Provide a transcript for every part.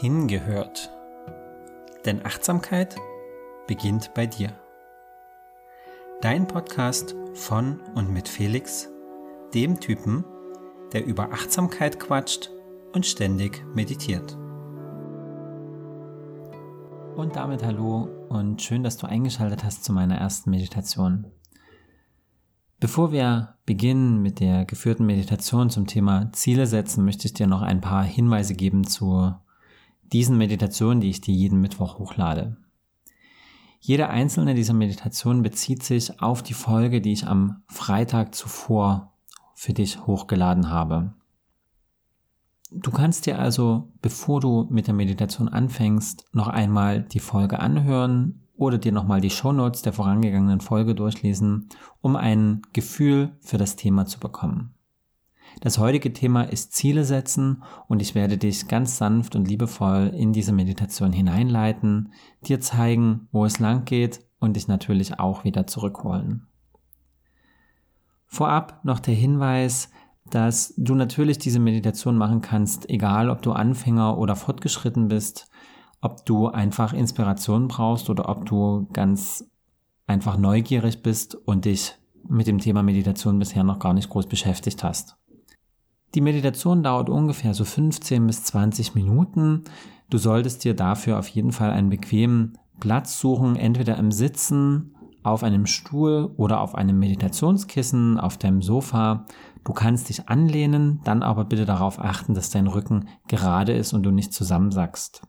hingehört. Denn Achtsamkeit beginnt bei dir. Dein Podcast von und mit Felix, dem Typen, der über Achtsamkeit quatscht und ständig meditiert. Und damit hallo und schön, dass du eingeschaltet hast zu meiner ersten Meditation. Bevor wir beginnen mit der geführten Meditation zum Thema Ziele setzen, möchte ich dir noch ein paar Hinweise geben zu diesen Meditationen, die ich dir jeden Mittwoch hochlade. Jede einzelne dieser Meditationen bezieht sich auf die Folge, die ich am Freitag zuvor für dich hochgeladen habe. Du kannst dir also, bevor du mit der Meditation anfängst, noch einmal die Folge anhören oder dir nochmal die Shownotes der vorangegangenen Folge durchlesen, um ein Gefühl für das Thema zu bekommen. Das heutige Thema ist Ziele setzen und ich werde dich ganz sanft und liebevoll in diese Meditation hineinleiten, dir zeigen, wo es lang geht und dich natürlich auch wieder zurückholen. Vorab noch der Hinweis, dass du natürlich diese Meditation machen kannst, egal ob du Anfänger oder fortgeschritten bist, ob du einfach Inspiration brauchst oder ob du ganz einfach neugierig bist und dich mit dem Thema Meditation bisher noch gar nicht groß beschäftigt hast. Die Meditation dauert ungefähr so 15 bis 20 Minuten. Du solltest dir dafür auf jeden Fall einen bequemen Platz suchen, entweder im Sitzen, auf einem Stuhl oder auf einem Meditationskissen, auf deinem Sofa. Du kannst dich anlehnen, dann aber bitte darauf achten, dass dein Rücken gerade ist und du nicht zusammensackst.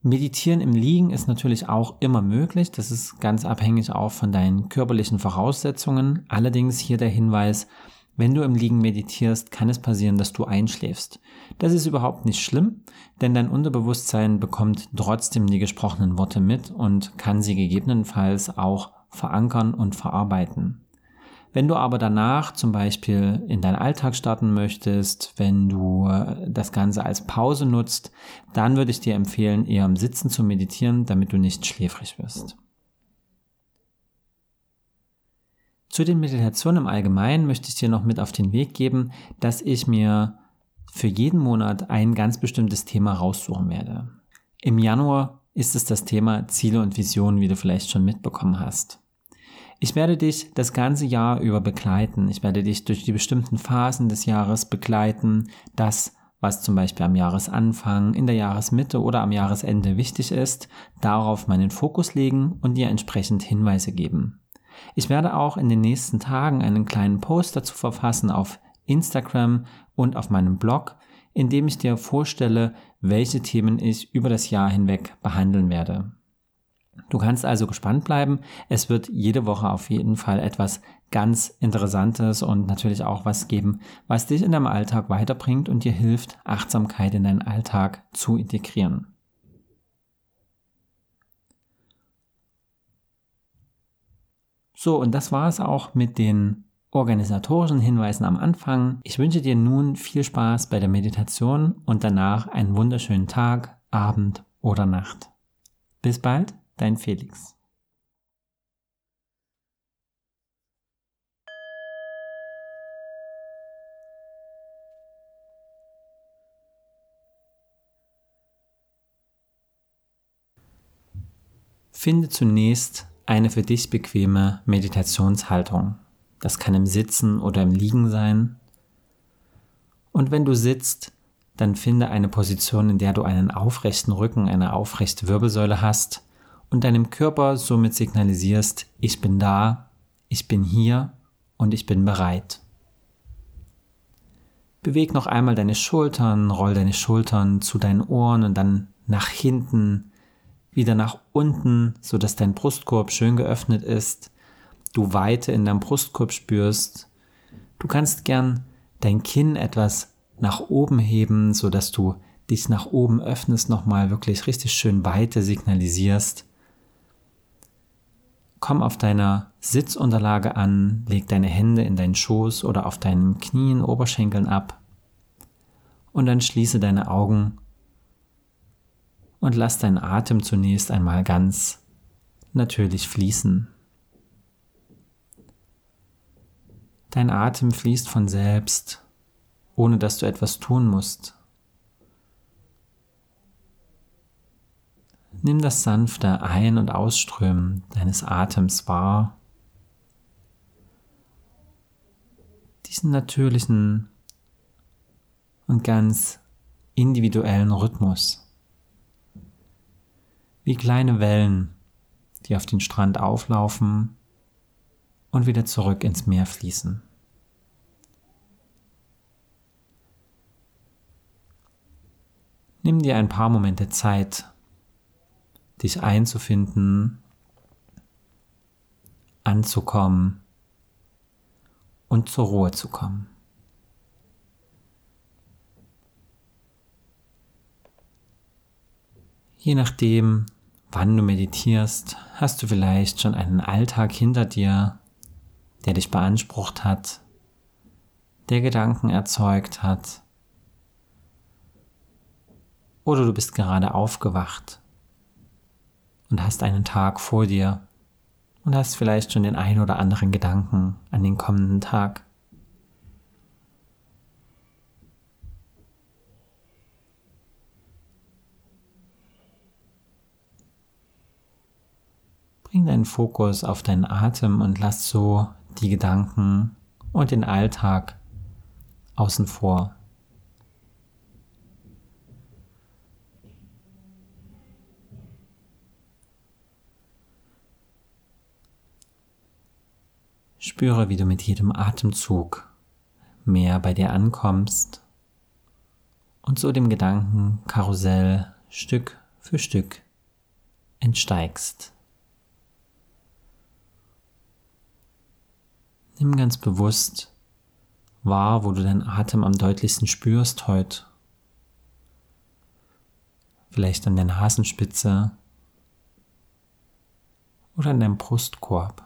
Meditieren im Liegen ist natürlich auch immer möglich. Das ist ganz abhängig auch von deinen körperlichen Voraussetzungen. Allerdings hier der Hinweis, wenn du im Liegen meditierst, kann es passieren, dass du einschläfst. Das ist überhaupt nicht schlimm, denn dein Unterbewusstsein bekommt trotzdem die gesprochenen Worte mit und kann sie gegebenenfalls auch verankern und verarbeiten. Wenn du aber danach zum Beispiel in deinen Alltag starten möchtest, wenn du äh, das Ganze als Pause nutzt, dann würde ich dir empfehlen, eher im Sitzen zu meditieren, damit du nicht schläfrig wirst. Zu den Meditationen im Allgemeinen möchte ich dir noch mit auf den Weg geben, dass ich mir für jeden Monat ein ganz bestimmtes Thema raussuchen werde. Im Januar ist es das Thema Ziele und Visionen, wie du vielleicht schon mitbekommen hast. Ich werde dich das ganze Jahr über begleiten. Ich werde dich durch die bestimmten Phasen des Jahres begleiten. Das, was zum Beispiel am Jahresanfang, in der Jahresmitte oder am Jahresende wichtig ist, darauf meinen Fokus legen und dir entsprechend Hinweise geben. Ich werde auch in den nächsten Tagen einen kleinen Post dazu verfassen auf Instagram und auf meinem Blog, in dem ich dir vorstelle, welche Themen ich über das Jahr hinweg behandeln werde. Du kannst also gespannt bleiben. Es wird jede Woche auf jeden Fall etwas ganz Interessantes und natürlich auch was geben, was dich in deinem Alltag weiterbringt und dir hilft, Achtsamkeit in deinen Alltag zu integrieren. So, und das war es auch mit den organisatorischen Hinweisen am Anfang. Ich wünsche dir nun viel Spaß bei der Meditation und danach einen wunderschönen Tag, Abend oder Nacht. Bis bald, dein Felix. Finde zunächst eine für dich bequeme Meditationshaltung. Das kann im Sitzen oder im Liegen sein. Und wenn du sitzt, dann finde eine Position, in der du einen aufrechten Rücken, eine aufrechte Wirbelsäule hast und deinem Körper somit signalisierst, ich bin da, ich bin hier und ich bin bereit. Beweg noch einmal deine Schultern, roll deine Schultern zu deinen Ohren und dann nach hinten wieder nach unten, so dass dein Brustkorb schön geöffnet ist, du Weite in deinem Brustkorb spürst. Du kannst gern dein Kinn etwas nach oben heben, so dass du dich nach oben öffnest, nochmal wirklich richtig schön Weite signalisierst. Komm auf deiner Sitzunterlage an, leg deine Hände in deinen Schoß oder auf deinen Knien, Oberschenkeln ab und dann schließe deine Augen und lass deinen Atem zunächst einmal ganz natürlich fließen. Dein Atem fließt von selbst, ohne dass du etwas tun musst. Nimm das sanfte Ein- und Ausströmen deines Atems wahr. Diesen natürlichen und ganz individuellen Rhythmus. Wie kleine Wellen, die auf den Strand auflaufen und wieder zurück ins Meer fließen. Nimm dir ein paar Momente Zeit, dich einzufinden, anzukommen und zur Ruhe zu kommen. Je nachdem, wann du meditierst, hast du vielleicht schon einen Alltag hinter dir, der dich beansprucht hat, der Gedanken erzeugt hat. Oder du bist gerade aufgewacht und hast einen Tag vor dir und hast vielleicht schon den ein oder anderen Gedanken an den kommenden Tag. Bring deinen Fokus auf deinen Atem und lass so die Gedanken und den Alltag außen vor. Spüre, wie du mit jedem Atemzug mehr bei dir ankommst und so dem Gedankenkarussell Stück für Stück entsteigst. Nimm ganz bewusst wahr, wo du deinen Atem am deutlichsten spürst heute. Vielleicht an der Nasenspitze oder an deinem Brustkorb.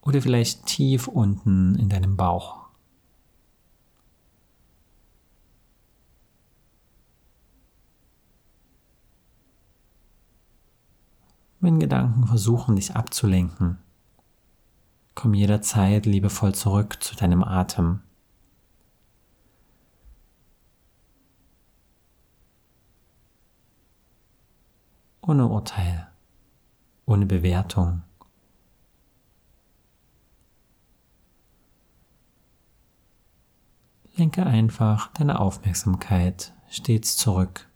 Oder vielleicht tief unten in deinem Bauch. Wenn Gedanken versuchen, dich abzulenken, komm jederzeit liebevoll zurück zu deinem Atem. Ohne Urteil, ohne Bewertung. Lenke einfach deine Aufmerksamkeit stets zurück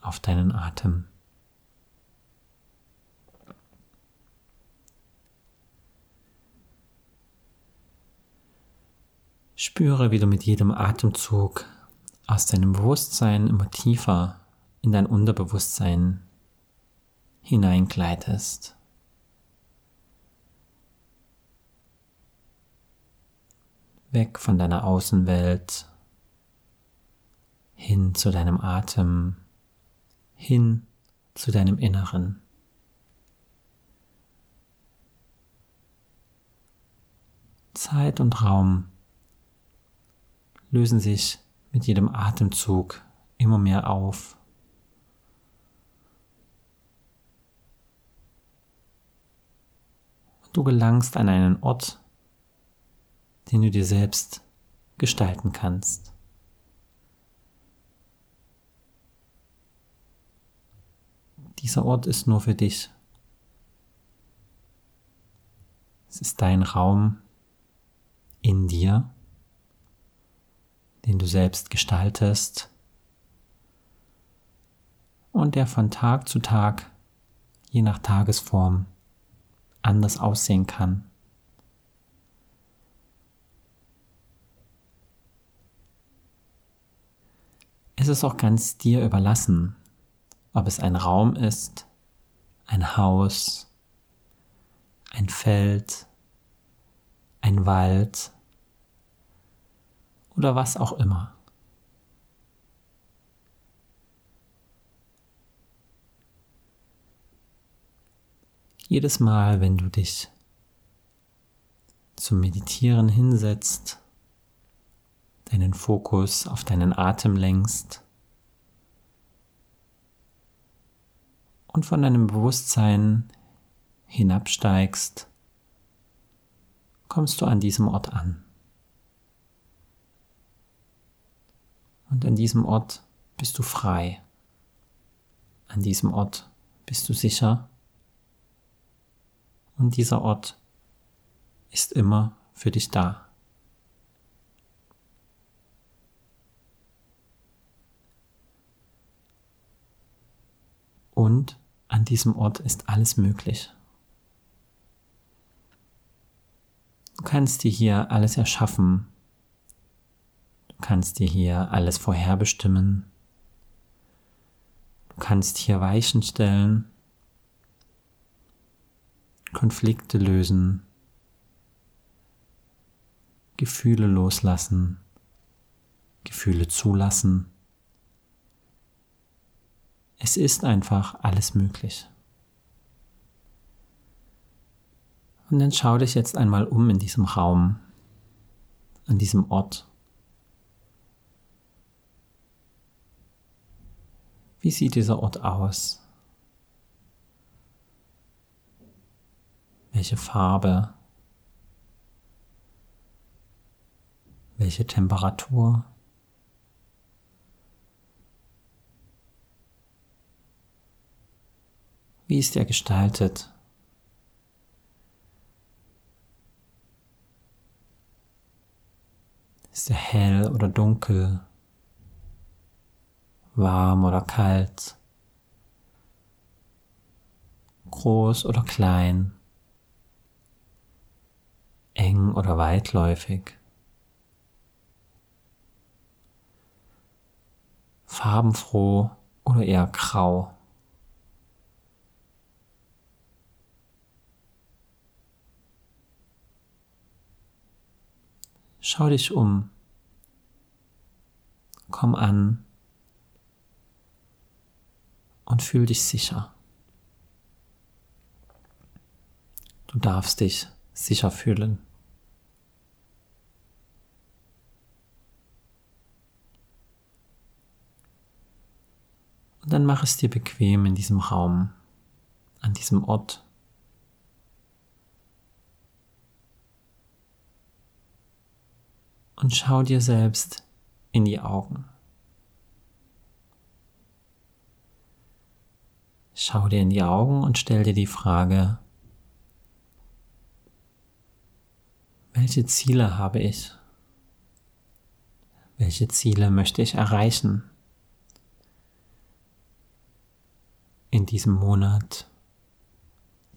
auf deinen Atem. Spüre, wie du mit jedem Atemzug aus deinem Bewusstsein immer tiefer in dein Unterbewusstsein hineingleitest. weg von deiner Außenwelt, hin zu deinem Atem, hin zu deinem Inneren. Zeit und Raum lösen sich mit jedem Atemzug immer mehr auf. Du gelangst an einen Ort, den du dir selbst gestalten kannst. Dieser Ort ist nur für dich. Es ist dein Raum in dir, den du selbst gestaltest und der von Tag zu Tag, je nach Tagesform, anders aussehen kann. Es ist auch ganz dir überlassen, ob es ein Raum ist, ein Haus, ein Feld, ein Wald oder was auch immer. Jedes Mal, wenn du dich zum Meditieren hinsetzt, deinen Fokus auf deinen Atem lenkst und von deinem Bewusstsein hinabsteigst, kommst du an diesem Ort an. Und an diesem Ort bist du frei. An diesem Ort bist du sicher. Und dieser Ort ist immer für dich da. Und an diesem Ort ist alles möglich. Du kannst dir hier alles erschaffen. Kannst dir hier alles vorherbestimmen. Du kannst hier Weichen stellen, Konflikte lösen, Gefühle loslassen, Gefühle zulassen. Es ist einfach alles möglich. Und dann schau dich jetzt einmal um in diesem Raum, an diesem Ort. Wie sieht dieser Ort aus? Welche Farbe? Welche Temperatur? Wie ist er gestaltet? Ist er hell oder dunkel? Warm oder kalt? Groß oder klein? Eng oder weitläufig? Farbenfroh oder eher grau? Schau dich um. Komm an und fühl dich sicher. Du darfst dich sicher fühlen. Und dann mach es dir bequem in diesem Raum, an diesem Ort. und schau dir selbst in die Augen. Schau dir in die Augen und stell dir die Frage, welche Ziele habe ich? Welche Ziele möchte ich erreichen? In diesem Monat,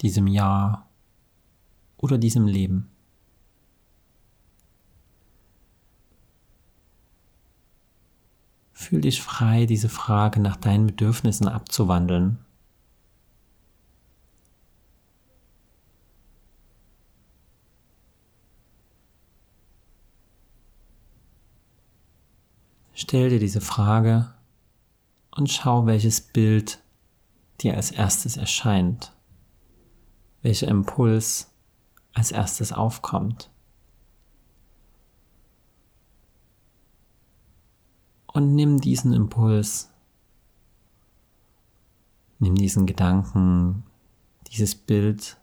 diesem Jahr oder diesem Leben? Fühl dich frei, diese Frage nach deinen Bedürfnissen abzuwandeln. Stell dir diese Frage und schau, welches Bild dir als erstes erscheint, welcher Impuls als erstes aufkommt. und nimm diesen Impuls, nimm diesen Gedanken, dieses Bild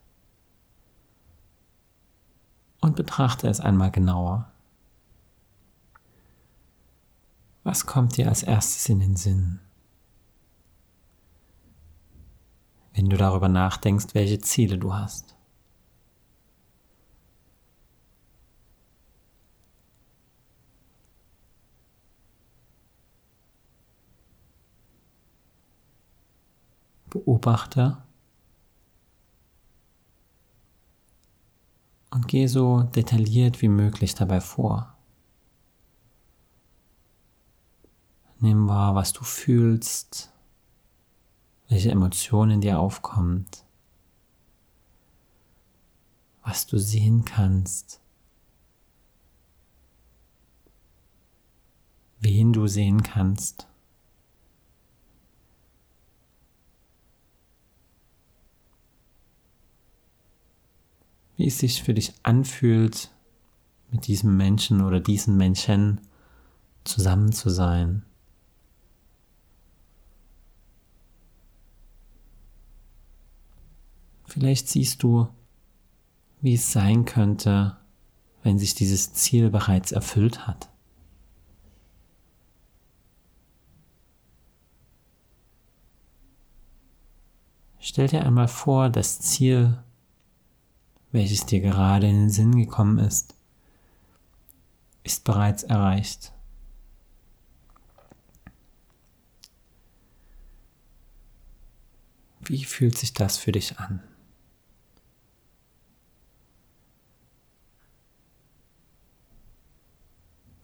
und betrachte es einmal genauer. Was kommt dir als erstes in den Sinn? Wenn du darüber nachdenkst, welche Ziele du hast. beobachte und gehe so detailliert wie möglich dabei vor. Nimm wahr, was du fühlst, welche Emotionen dir aufkommt, was du sehen kannst, wen du sehen kannst. wie es sich für dich anfühlt, mit diesem Menschen oder diesen Menschen zusammen zu sein. Vielleicht siehst du, wie es sein könnte, wenn sich dieses Ziel bereits erfüllt hat. Stell dir einmal vor, das Ziel, welches dir gerade in den Sinn gekommen ist, ist bereits erreicht. Wie fühlt sich das für dich an?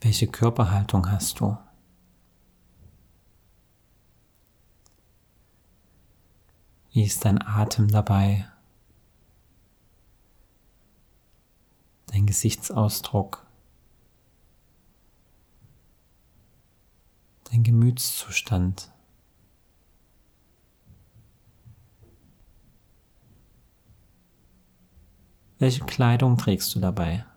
Welche Körperhaltung hast du? Wie ist dein Atem dabei? Dein Gesichtsausdruck? Dein Gemütszustand? Welche Kleidung trägst du dabei?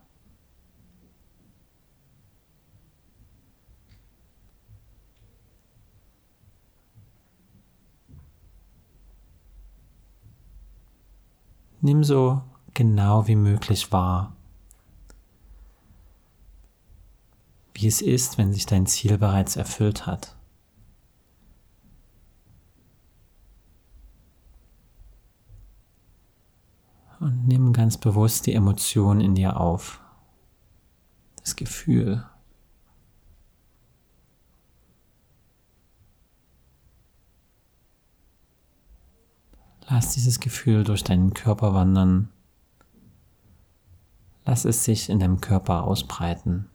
Nimm so genau wie möglich wahr, wie es ist, wenn sich dein Ziel bereits erfüllt hat. Und nimm ganz bewusst die Emotion in dir auf, das Gefühl. Lass dieses Gefühl durch deinen Körper wandern. Lass es sich in deinem Körper ausbreiten.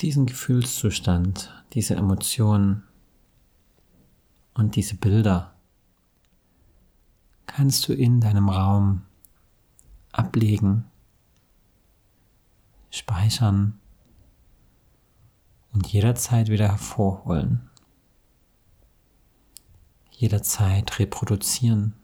Diesen Gefühlszustand, diese Emotionen und diese Bilder kannst du in deinem Raum ablegen, speichern und jederzeit wieder hervorholen, jederzeit reproduzieren.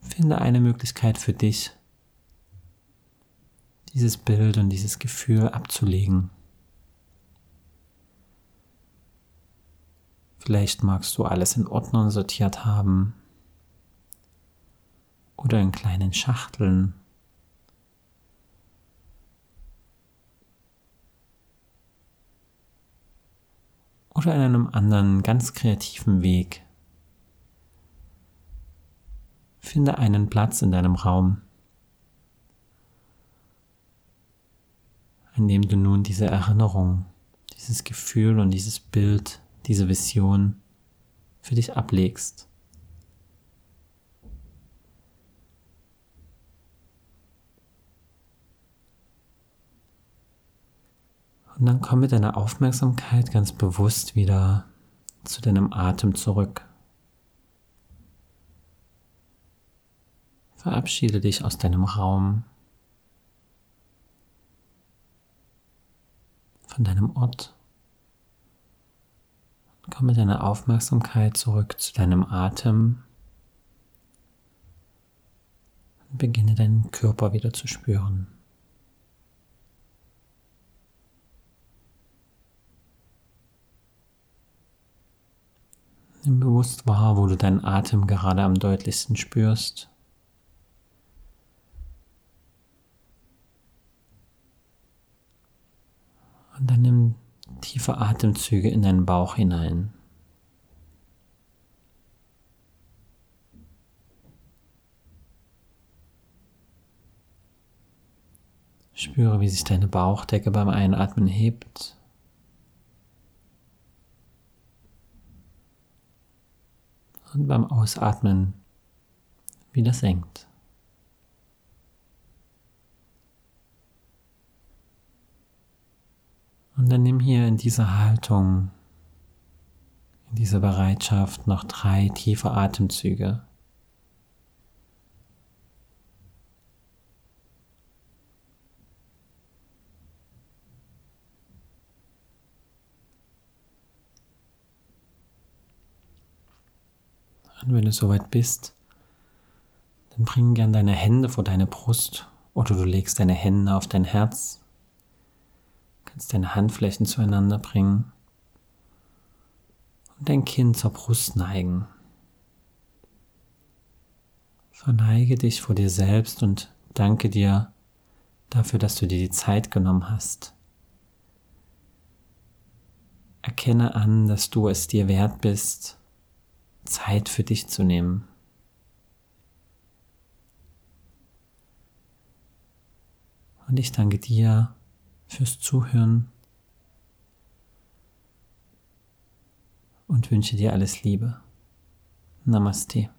Finde eine Möglichkeit für dich, dieses Bild und dieses Gefühl abzulegen. Vielleicht magst du alles in Ordnung sortiert haben oder in kleinen Schachteln. Oder in einem anderen ganz kreativen Weg. Finde einen Platz in deinem Raum, indem du nun diese Erinnerung, dieses Gefühl und dieses Bild, diese Vision für dich ablegst. Und dann komm mit deiner Aufmerksamkeit ganz bewusst wieder zu deinem Atem zurück. Verabschiede dich aus deinem Raum von deinem Ort. Komm mit deiner Aufmerksamkeit zurück zu deinem Atem und beginne deinen Körper wieder zu spüren. Nimm bewusst wahr, wo du deinen Atem gerade am deutlichsten spürst. Und dann nimm tiefe Atemzüge in deinen Bauch hinein. Spüre, wie sich deine Bauchdecke beim Einatmen hebt. Und beim Ausatmen wieder senkt. Und dann nimm hier in dieser Haltung, in dieser Bereitschaft noch drei tiefe Atemzüge. Und wenn du soweit bist, dann bring gern deine Hände vor deine Brust oder du legst deine Hände auf dein Herz kannst deine Handflächen zueinander bringen und dein Kinn zur Brust neigen. Verneige dich vor dir selbst und danke dir dafür, dass du dir die Zeit genommen hast. Erkenne an, dass du es dir wert bist, Zeit für dich zu nehmen. Und ich danke dir fürs Zuhören und wünsche dir alles Liebe. Namaste.